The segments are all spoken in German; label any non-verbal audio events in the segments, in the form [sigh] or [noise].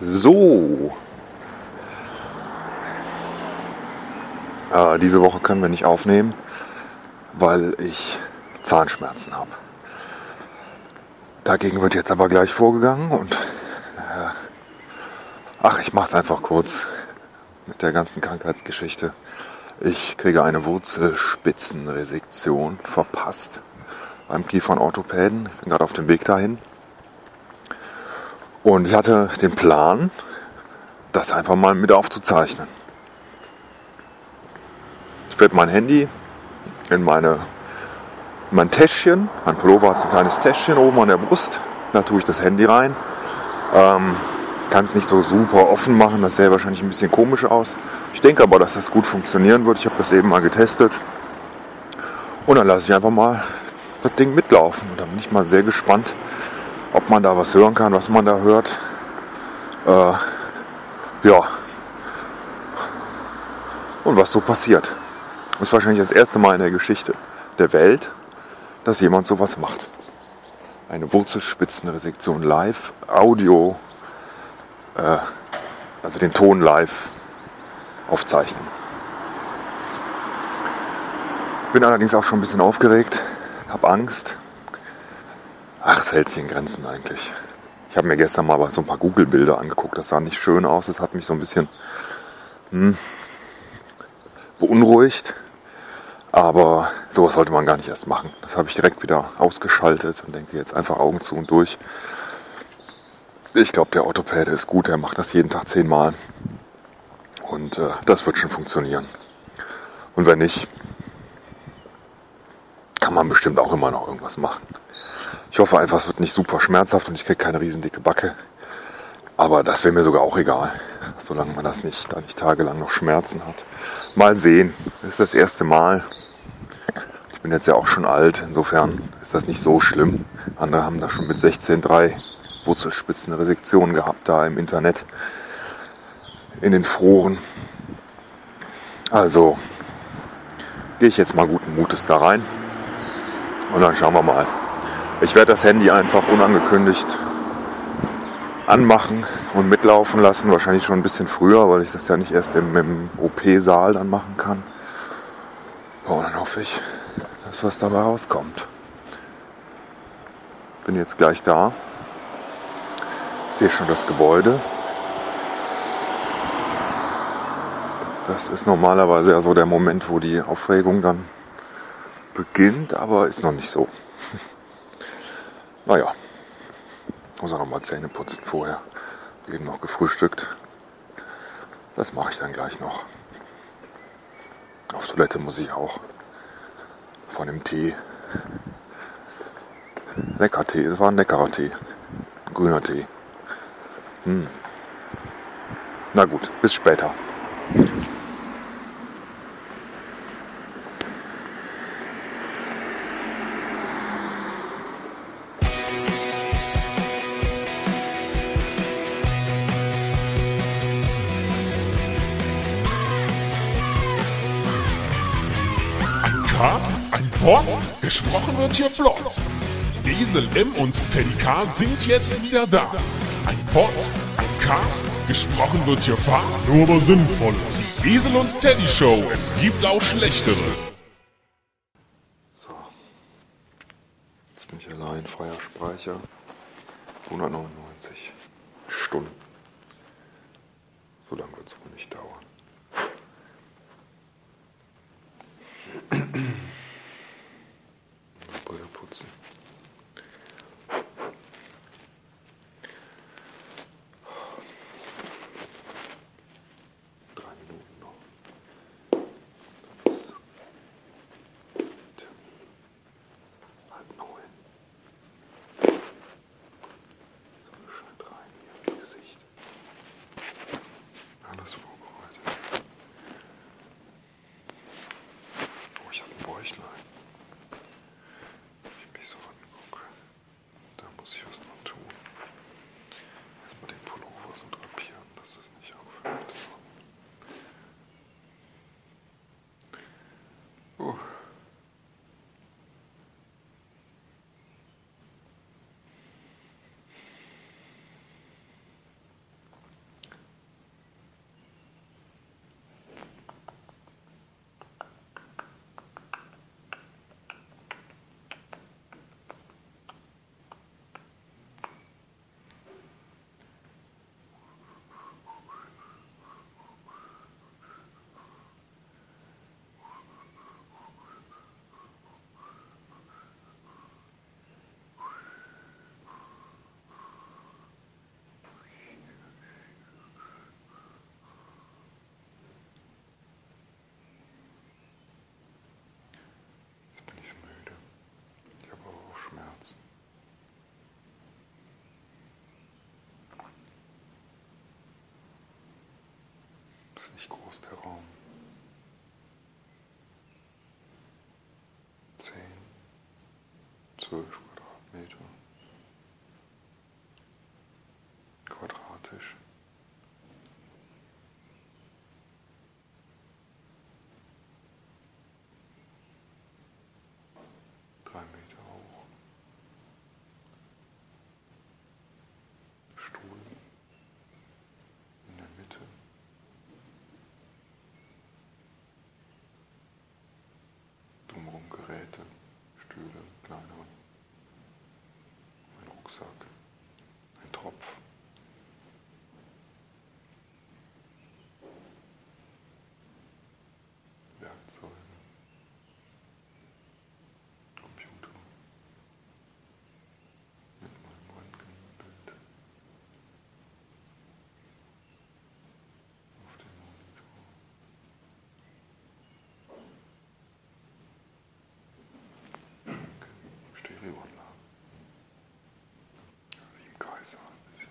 So. Äh, diese Woche können wir nicht aufnehmen, weil ich Zahnschmerzen habe. Dagegen wird jetzt aber gleich vorgegangen und äh, ach, ich mache es einfach kurz mit der ganzen Krankheitsgeschichte. Ich kriege eine Wurzelspitzenresektion verpasst beim Kiefernorthopäden. Ich bin gerade auf dem Weg dahin. Und ich hatte den Plan, das einfach mal mit aufzuzeichnen. Ich werde mein Handy in meine, mein Täschchen, mein Pullover hat so ein kleines Täschchen oben an der Brust, da tue ich das Handy rein. Ähm, kann es nicht so super offen machen, das sähe wahrscheinlich ein bisschen komisch aus. Ich denke aber, dass das gut funktionieren wird. Ich habe das eben mal getestet. Und dann lasse ich einfach mal das Ding mitlaufen. Und da bin ich mal sehr gespannt, ob man da was hören kann, was man da hört. Äh, ja. Und was so passiert. Das ist wahrscheinlich das erste Mal in der Geschichte der Welt, dass jemand sowas macht. Eine Wurzelspitzenresektion live, Audio, äh, also den Ton live aufzeichnen. Bin allerdings auch schon ein bisschen aufgeregt, habe Angst, Ach, es hält sich in Grenzen eigentlich. Ich habe mir gestern mal so ein paar Google-Bilder angeguckt. Das sah nicht schön aus. Das hat mich so ein bisschen hm, beunruhigt. Aber sowas sollte man gar nicht erst machen. Das habe ich direkt wieder ausgeschaltet und denke jetzt einfach Augen zu und durch. Ich glaube, der Orthopäde ist gut. Er macht das jeden Tag zehnmal. Und äh, das wird schon funktionieren. Und wenn nicht, kann man bestimmt auch immer noch irgendwas machen. Ich hoffe einfach, es wird nicht super schmerzhaft und ich kriege keine riesen dicke Backe. Aber das wäre mir sogar auch egal, solange man das nicht, da nicht tagelang noch Schmerzen hat. Mal sehen. Das ist das erste Mal. Ich bin jetzt ja auch schon alt, insofern ist das nicht so schlimm. Andere haben da schon mit 16,3 Wurzelspitzenresektionen gehabt, da im Internet, in den Foren. Also gehe ich jetzt mal guten Mutes da rein und dann schauen wir mal, ich werde das Handy einfach unangekündigt anmachen und mitlaufen lassen. Wahrscheinlich schon ein bisschen früher, weil ich das ja nicht erst im, im OP-Saal dann machen kann. Oh, dann hoffe ich, dass was dabei rauskommt. Bin jetzt gleich da. Ich sehe schon das Gebäude. Das ist normalerweise ja so der Moment, wo die Aufregung dann beginnt, aber ist noch nicht so. [laughs] Naja, muss auch noch mal Zähne putzen vorher. Eben noch gefrühstückt. Das mache ich dann gleich noch. Auf Toilette muss ich auch. Von dem Tee. Lecker Tee, das war ein leckerer Tee. Grüner Tee. Hm. Na gut, bis später. Gesprochen wird hier flott. Esel M und Teddy K sind jetzt wieder da. Ein Pod, ein Cast, gesprochen wird hier fast, nur aber sinnvoll. Die Esel und Teddy Show, es gibt auch schlechtere. So. Jetzt bin ich allein, freier Speicher. 199 Stunden. So lange wird es wohl nicht dauern. Nicht groß, der Raum. Zehn, zwölf Quadratmeter. Quadratisch. Drei Meter hoch. Stuhl in der Mitte. Drumherum Geräte, Stühle, kleinere. Ein Rucksack, ein Tropf. Werkzeuge. Computer. Mit meinem Röntgenbild. Auf dem Monitor. Stereoanlage. Wie im Kaiser ein bisschen.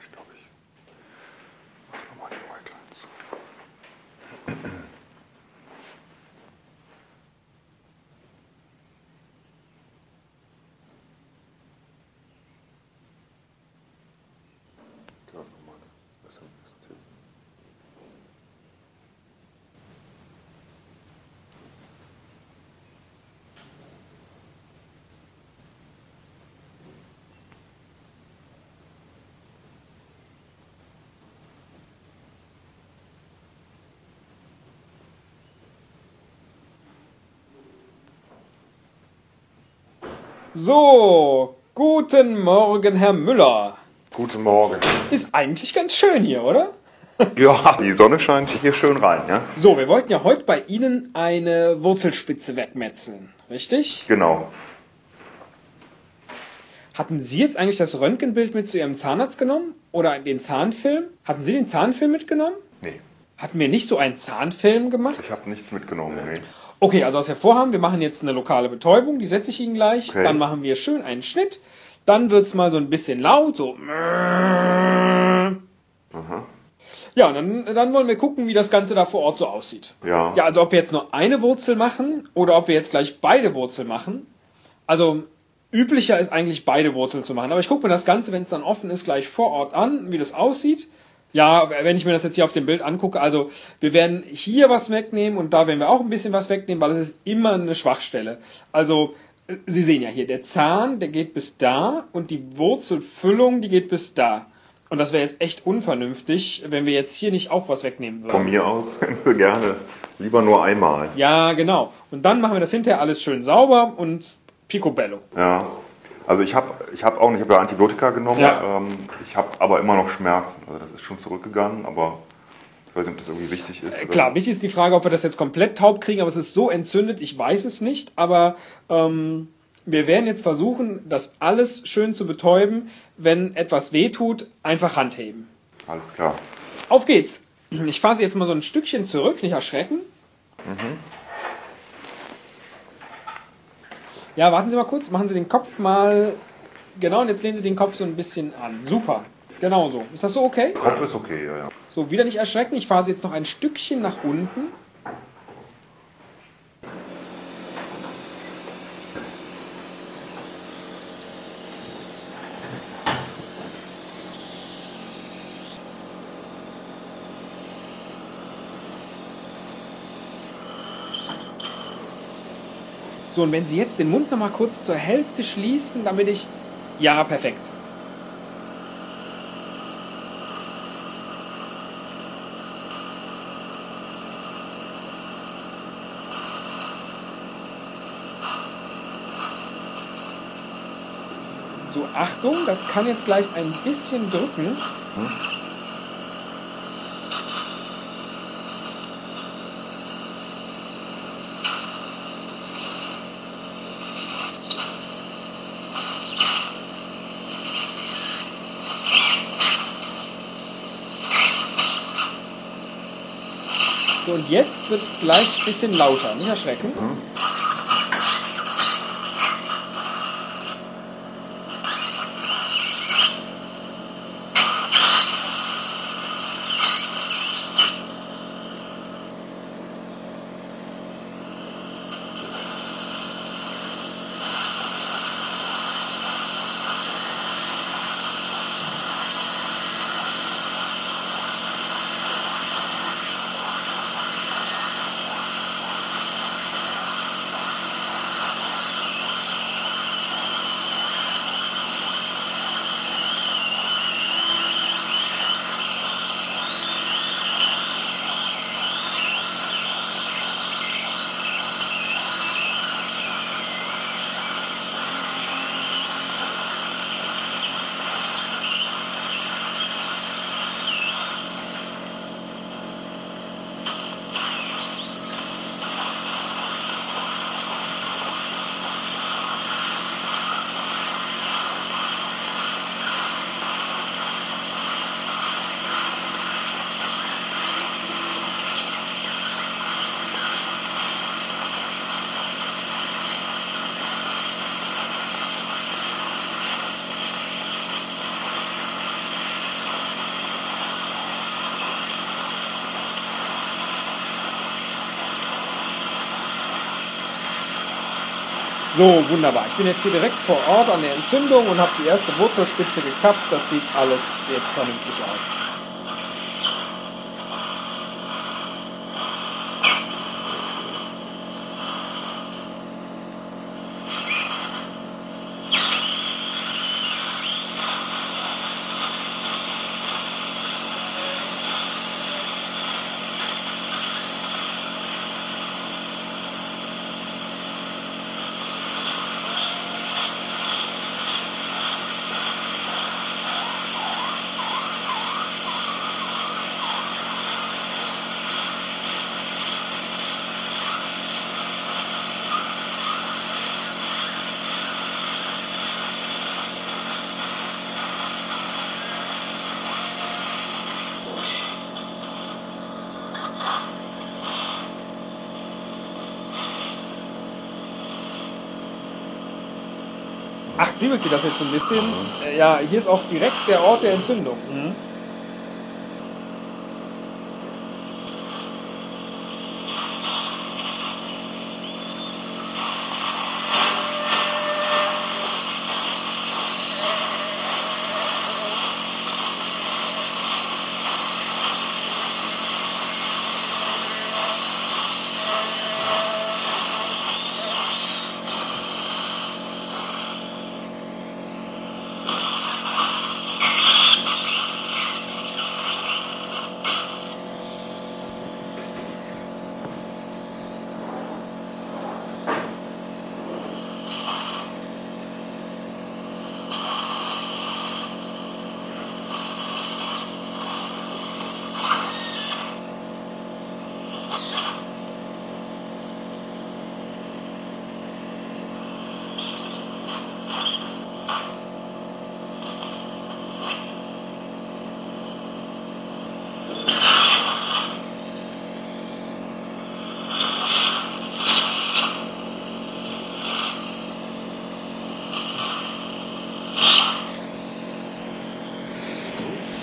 Ich glaube, ich mache nochmal die Whiteline zu. Da nochmal eine SMS-Tipp. So, guten Morgen, Herr Müller. Guten Morgen. Ist eigentlich ganz schön hier, oder? [laughs] Ja, die Sonne scheint hier schön rein, ja? So, wir wollten ja heute bei Ihnen eine Wurzelspitze wegmetzeln, richtig? Genau. Hatten Sie jetzt eigentlich das Röntgenbild mit zu Ihrem Zahnarzt genommen? Oder den Zahnfilm? Hatten Sie den Zahnfilm mitgenommen? Nee, Hatten wir nicht so einen Zahnfilm gemacht? ich habe nichts mitgenommen, nee. Okay, also was wir vorhaben, wir machen jetzt eine lokale Betäubung, die setze ich Ihnen gleich. Okay. Dann machen wir schön einen Schnitt. Dann wird's mal so ein bisschen laut, so. Ja, und dann, dann wollen wir gucken, wie das Ganze da vor Ort so aussieht. Ja. Ja, also ob wir jetzt nur eine Wurzel machen oder ob wir jetzt gleich beide Wurzeln machen. Also üblicher ist eigentlich beide Wurzeln zu machen. Aber ich gucke mir das Ganze, wenn es dann offen ist, gleich vor Ort an, wie das aussieht. Ja, wenn ich mir das jetzt hier auf dem Bild angucke, also wir werden hier was wegnehmen und da werden wir auch ein bisschen was wegnehmen, weil es ist immer eine Schwachstelle. Also äh, Sie sehen ja hier, der Zahn, der geht bis da und die Wurzelfüllung, die geht bis da. Und das wäre jetzt echt unvernünftig, wenn wir jetzt hier nicht auch was wegnehmen würden. Von mir aus [laughs] gerne. Lieber nur einmal. Ja, genau. Und dann machen wir das hinterher alles schön sauber und picobello. Ja. Also ich habe ich hab auch nicht, ich habe ja Antibiotika genommen. Ja. Ähm, ich habe aber immer noch Schmerzen. Also das ist schon zurückgegangen, aber ich weiß nicht, ob das irgendwie wichtig ist. Äh, oder- Klar, wichtig ist die Frage, ob wir das jetzt komplett taub kriegen, aber es ist so entzündet, ich weiß es nicht. Aber ähm, wir werden jetzt versuchen, das alles schön zu betäuben. Wenn etwas wehtut, einfach Handheben. Alles klar. Auf geht's. Ich fahre Sie jetzt mal so ein Stückchen zurück, nicht erschrecken. Ja, warten Sie mal kurz, machen Sie den Kopf mal. Genau, und jetzt lehnen Sie den Kopf so ein bisschen an. Super. Genau so. Ist das so okay? Kopf ist okay, ja, ja. So, wieder nicht erschrecken. Ich fahre Sie jetzt noch ein Stückchen nach unten. So, und wenn Sie jetzt den Mund noch mal kurz zur Hälfte schließen, damit ich... Ja, perfekt. So, Achtung, das kann jetzt gleich ein bisschen drücken. Und jetzt wird es gleich ein bisschen lauter. Nicht erschrecken. So, wunderbar. Ich bin jetzt hier direkt vor Ort an der Entzündung und habe die erste Wurzelspitze gekappt. Das sieht alles jetzt vernünftig aus. Ach, ziemelt sie das jetzt so ein bisschen? Äh, Ja, hier ist auch direkt der Ort der Entzündung. Mhm.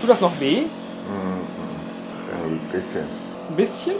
Das noch weh? Ja, ein bisschen. Ein bisschen?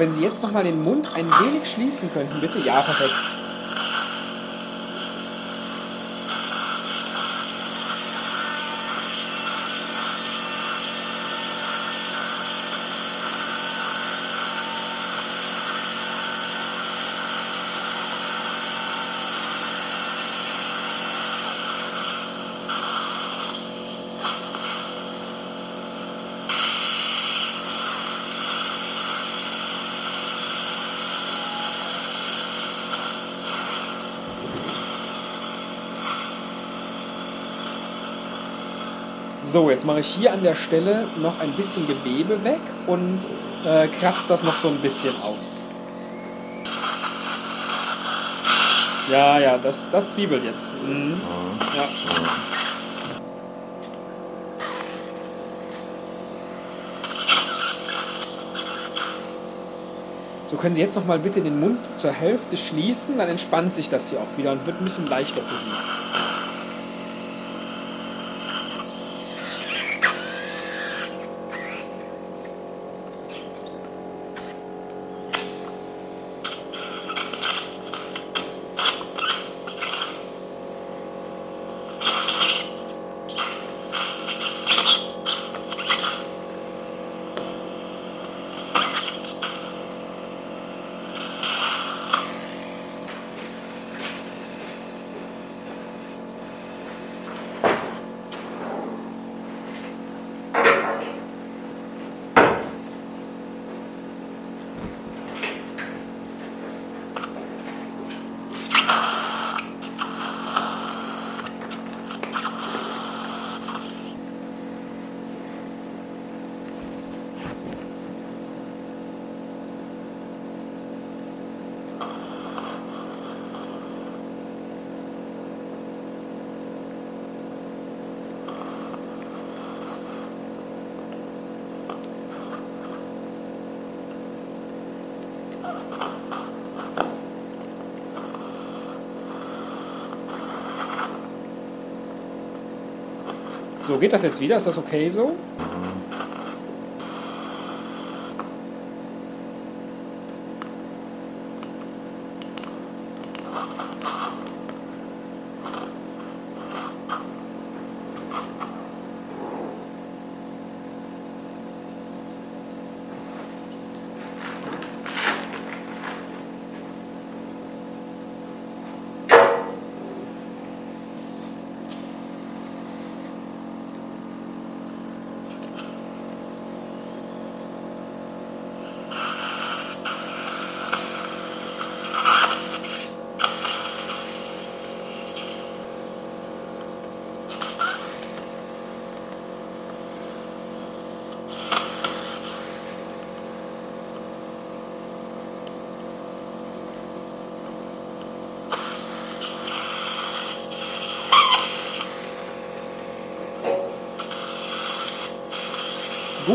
Wenn Sie jetzt nochmal den Mund ein wenig schließen könnten, bitte. Ja, perfekt. So, jetzt mache ich hier an der Stelle noch ein bisschen Gewebe weg und äh, kratze das noch so ein bisschen aus. Ja, ja, das, das zwiebelt jetzt. Mhm. Ja. So können Sie jetzt noch mal bitte den Mund zur Hälfte schließen, dann entspannt sich das hier auch wieder und wird ein bisschen leichter für Sie. So, geht das jetzt wieder? Ist das okay so?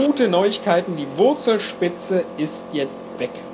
Gute Neuigkeiten, die Wurzelspitze ist jetzt weg.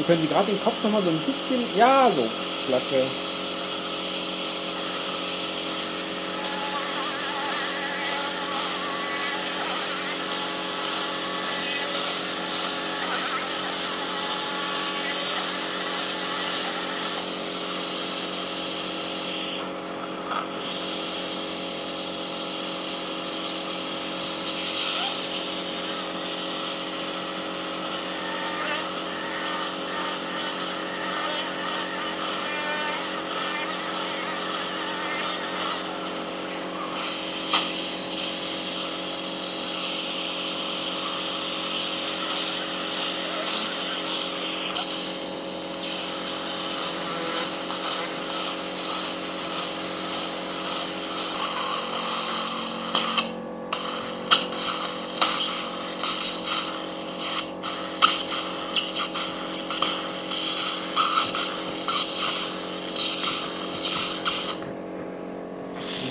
Wir können sie gerade den Kopf nochmal so ein bisschen. Ja, so. Klasse.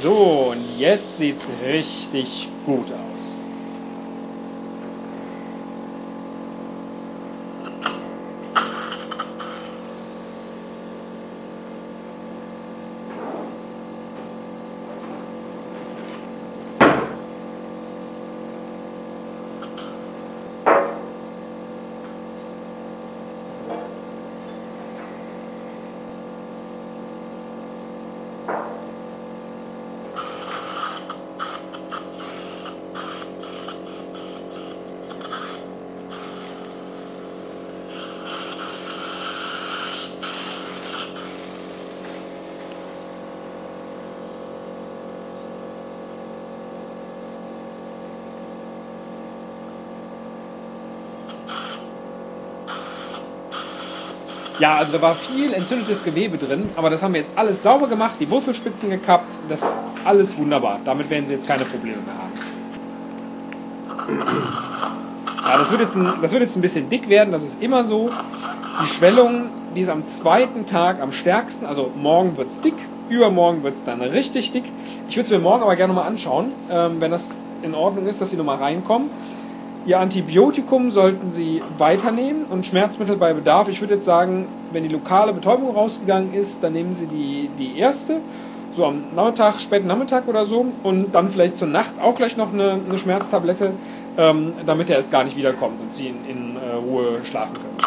So, und jetzt sieht's richtig gut aus. Ja, also da war viel entzündetes Gewebe drin, aber das haben wir jetzt alles sauber gemacht, die Wurzelspitzen gekappt, das alles wunderbar. Damit werden Sie jetzt keine Probleme mehr haben. Ja, das wird, jetzt ein, das wird jetzt ein bisschen dick werden, das ist immer so. Die Schwellung, die ist am zweiten Tag am stärksten, also morgen wird es dick, übermorgen wird es dann richtig dick. Ich würde es mir morgen aber gerne mal anschauen, ähm, wenn das in Ordnung ist, dass Sie nochmal reinkommen. Ihr Antibiotikum sollten Sie weiternehmen und Schmerzmittel bei Bedarf. Ich würde jetzt sagen, wenn die lokale Betäubung rausgegangen ist, dann nehmen Sie die, die erste, so am Nachmittag, späten Nachmittag oder so, und dann vielleicht zur Nacht auch gleich noch eine, eine Schmerztablette, ähm, damit er erst gar nicht wiederkommt und Sie in, in äh, Ruhe schlafen können.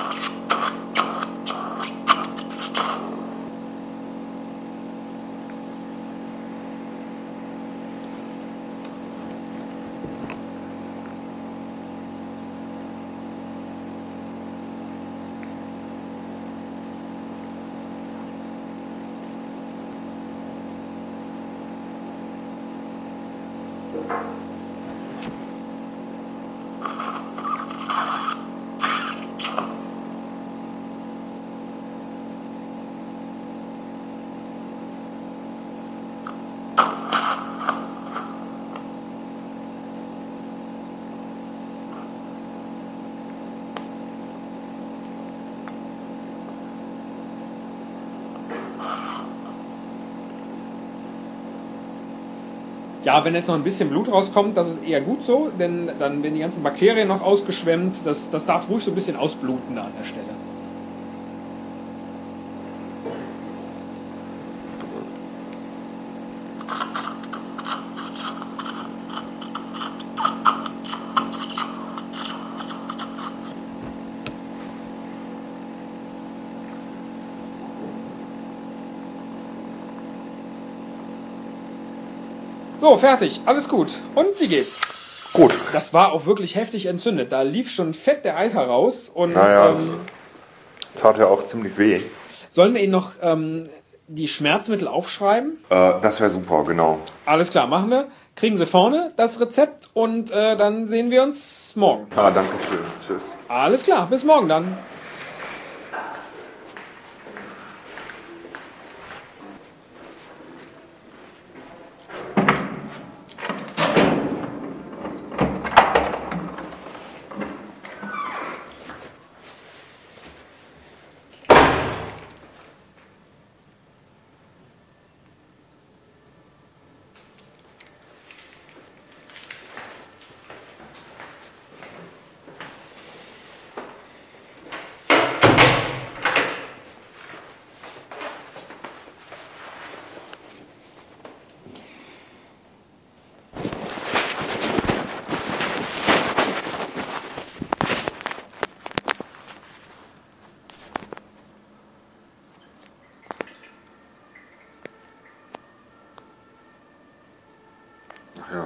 Ja, wenn jetzt noch ein bisschen Blut rauskommt, das ist eher gut so, denn dann werden die ganzen Bakterien noch ausgeschwemmt. Das, das darf ruhig so ein bisschen ausbluten an der Stelle. So, fertig. Alles gut. Und wie geht's? Gut. Das war auch wirklich heftig entzündet. Da lief schon fett der Eiter raus. Und Naja, ähm, das tat ja auch ziemlich weh. sollen wir Ihnen noch ähm, die Schmerzmittel aufschreiben? Äh, das wäre super, genau. Alles klar, machen wir. Kriegen Sie vorne das Rezept und äh, dann sehen wir uns morgen. Ah, danke schön. Tschüss. Alles klar, bis morgen dann.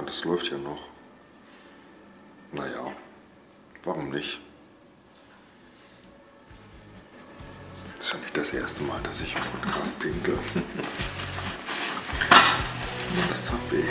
Das läuft ja noch. Naja, warum nicht? Ist ja nicht das erste Mal, dass ich im Podcast pinkel. [laughs] das tat weh.